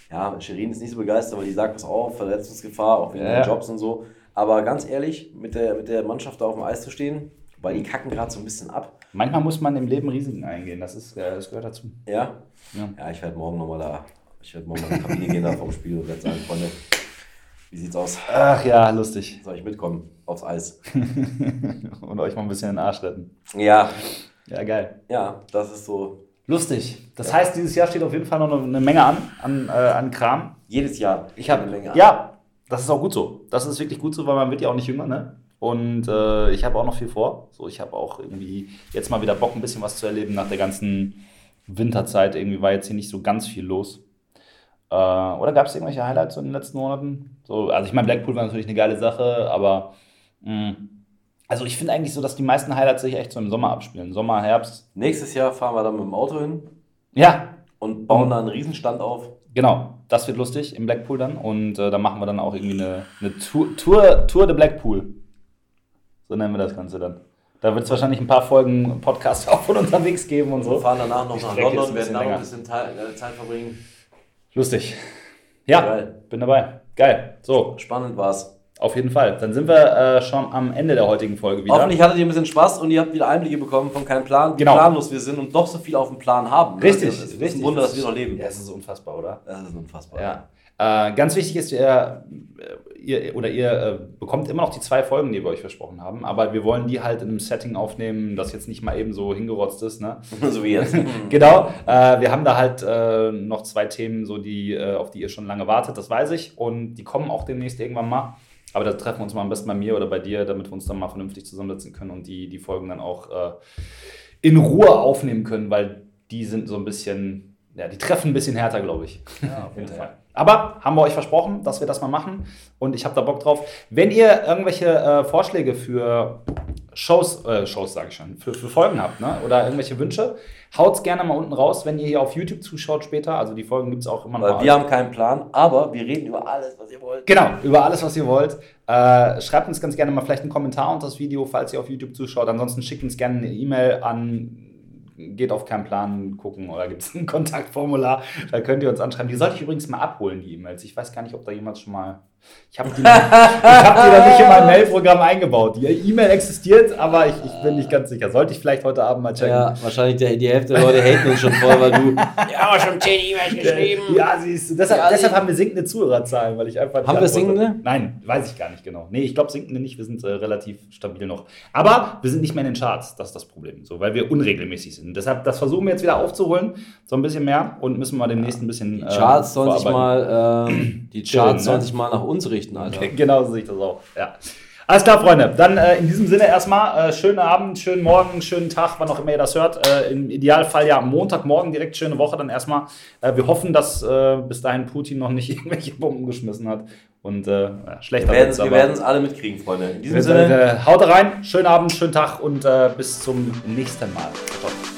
ja, Shirin ist nicht so begeistert, weil die sagt, pass auf, Verletzungsgefahr, auch wegen Ja. den Jobs und so. Aber ganz ehrlich, mit der, mit der Mannschaft da auf dem Eis zu stehen, weil die kacken gerade so ein bisschen ab. Manchmal muss man im Leben Risiken eingehen. Das, ist, äh, das gehört dazu. Ja, Ja. ja ich werde morgen nochmal da, ich werde morgen mal in die Kabine gehen da vom Spiel und werde sagen, Freunde, wie sieht's aus? Ach ja, lustig. Soll ich mitkommen aufs Eis? *laughs* Und euch mal ein bisschen den Arsch retten. Ja, Ja, geil. ja, das ist so Lustig. Das heißt, dieses Jahr steht auf jeden Fall noch eine Menge an, an, äh, an Kram. jedes Jahr. Ich habe eine Menge an. Ja, das ist auch gut so. Das ist wirklich gut so, weil man wird ja auch nicht jünger, ne? Und äh, ich habe auch noch viel vor. So, ich habe auch irgendwie jetzt mal wieder Bock, ein bisschen was zu erleben nach der ganzen Winterzeit. Irgendwie war jetzt hier nicht so ganz viel los. Äh, oder gab es irgendwelche Highlights in den letzten Monaten? So, also ich meine, Blackpool war natürlich eine geile Sache, aber mh, also ich finde eigentlich so, dass die meisten Highlights sich echt so im Sommer abspielen. Sommer, Herbst. Nächstes Jahr fahren wir dann mit dem Auto hin Ja, und bauen da einen Riesenstand auf. Genau, das wird lustig im Blackpool dann. Und äh, da machen wir dann auch irgendwie eine, eine Tour, Tour, Tour de Blackpool. So nennen wir das Ganze dann. Da wird es wahrscheinlich ein paar Folgen Podcast *laughs* auch von unterwegs geben und Wir so. fahren danach noch nach London, werden da noch ein bisschen äh, Zeit verbringen. Lustig. Ja, Geil. bin dabei. Geil. So, Spannend war's. Auf jeden Fall. Dann sind wir äh, schon am Ende der heutigen Folge wieder. Hoffentlich hattet ihr ein bisschen Spaß und ihr habt wieder Einblicke bekommen von keinem Plan, wie Genau. planlos wir sind und doch so viel auf dem Plan haben. Richtig, Das ist ein richtig. Wunder, dass wir noch leben. Ja, es ist unfassbar, oder? Das ist unfassbar. Ja. Äh, ganz wichtig ist, ihr, ihr oder ihr äh, bekommt immer noch die zwei Folgen, die wir euch versprochen haben, aber wir wollen die halt in einem Setting aufnehmen, das jetzt nicht mal eben so hingerotzt ist. Ne? *laughs* so wie jetzt. *laughs* Genau. Äh, wir haben da halt äh, noch zwei Themen, so die, äh, auf die ihr schon lange wartet, das weiß ich. Und die kommen auch demnächst irgendwann mal. Aber da treffen wir uns mal am besten bei mir oder bei dir, damit wir uns dann mal vernünftig zusammensetzen können und die, die Folgen dann auch äh, in Ruhe aufnehmen können, weil die sind so ein bisschen, ja, die treffen ein bisschen härter, glaube ich. Ja, auf jeden Fall. Aber haben wir euch versprochen, dass wir das mal machen und ich habe da Bock drauf. Wenn ihr irgendwelche äh, Vorschläge für Shows, äh, Shows sage ich schon, für, für Folgen habt ne? oder irgendwelche Wünsche, haut's gerne mal unten raus, wenn ihr hier auf YouTube zuschaut später. Also die Folgen gibt es auch immer noch. Weil wir haben keinen Plan, aber wir reden über alles, was ihr wollt. Genau, über alles, was ihr wollt. Äh, schreibt uns ganz gerne mal vielleicht einen Kommentar unter das Video, falls ihr auf YouTube zuschaut. Ansonsten schickt uns gerne eine E-Mail an geht auf keinen Plan gucken oder gibt es ein Kontaktformular, da könnt ihr uns anschreiben. Die sollte ich übrigens mal abholen, die E-Mails. Ich weiß gar nicht, ob da jemand schon mal Ich habe die, noch- ich hab die noch nicht in mein Mailprogramm eingebaut. Die E-Mail existiert, aber ich, ich bin nicht ganz sicher. Sollte ich vielleicht heute Abend mal checken. Ja, wahrscheinlich der, die Hälfte der Leute haten uns schon voll, weil du. *laughs* Ja, aber schon 10 E-Mails geschrieben. Ja, siehst du. Deshalb, Ja, deshalb haben wir sinkende Zuhörerzahlen, weil ich einfach nicht Haben wir sinkende? Nein, weiß ich gar nicht genau. Nee, ich glaube sinkende nicht. Wir sind äh, relativ stabil noch. Aber wir sind nicht mehr in den Charts. Das ist das Problem. So, weil wir unregelmäßig sind. Deshalb, das versuchen wir jetzt wieder aufzuholen. So ein bisschen mehr und müssen wir demnächst ein bisschen. Die Charts sollen sich mal, ähm, die Charts ne? sollen sich mal nach uns richten, Alter. *laughs* Genau so sehe ich das auch. Ja. Alles klar, Freunde. Dann äh, in diesem Sinne erstmal äh, schönen Abend, schönen Morgen, schönen Tag, wann auch immer ihr das hört. Äh, Im Idealfall ja Montagmorgen direkt schöne Woche dann erstmal. Äh, wir hoffen, dass äh, bis dahin Putin noch nicht *laughs* irgendwelche Bomben geschmissen hat. Und äh, schlechter Wir werden es alle mitkriegen, Freunde. In diesem Wir- Sinne. äh, haut rein, schönen Abend, schönen Tag und bis zum nächsten Mal. Ciao.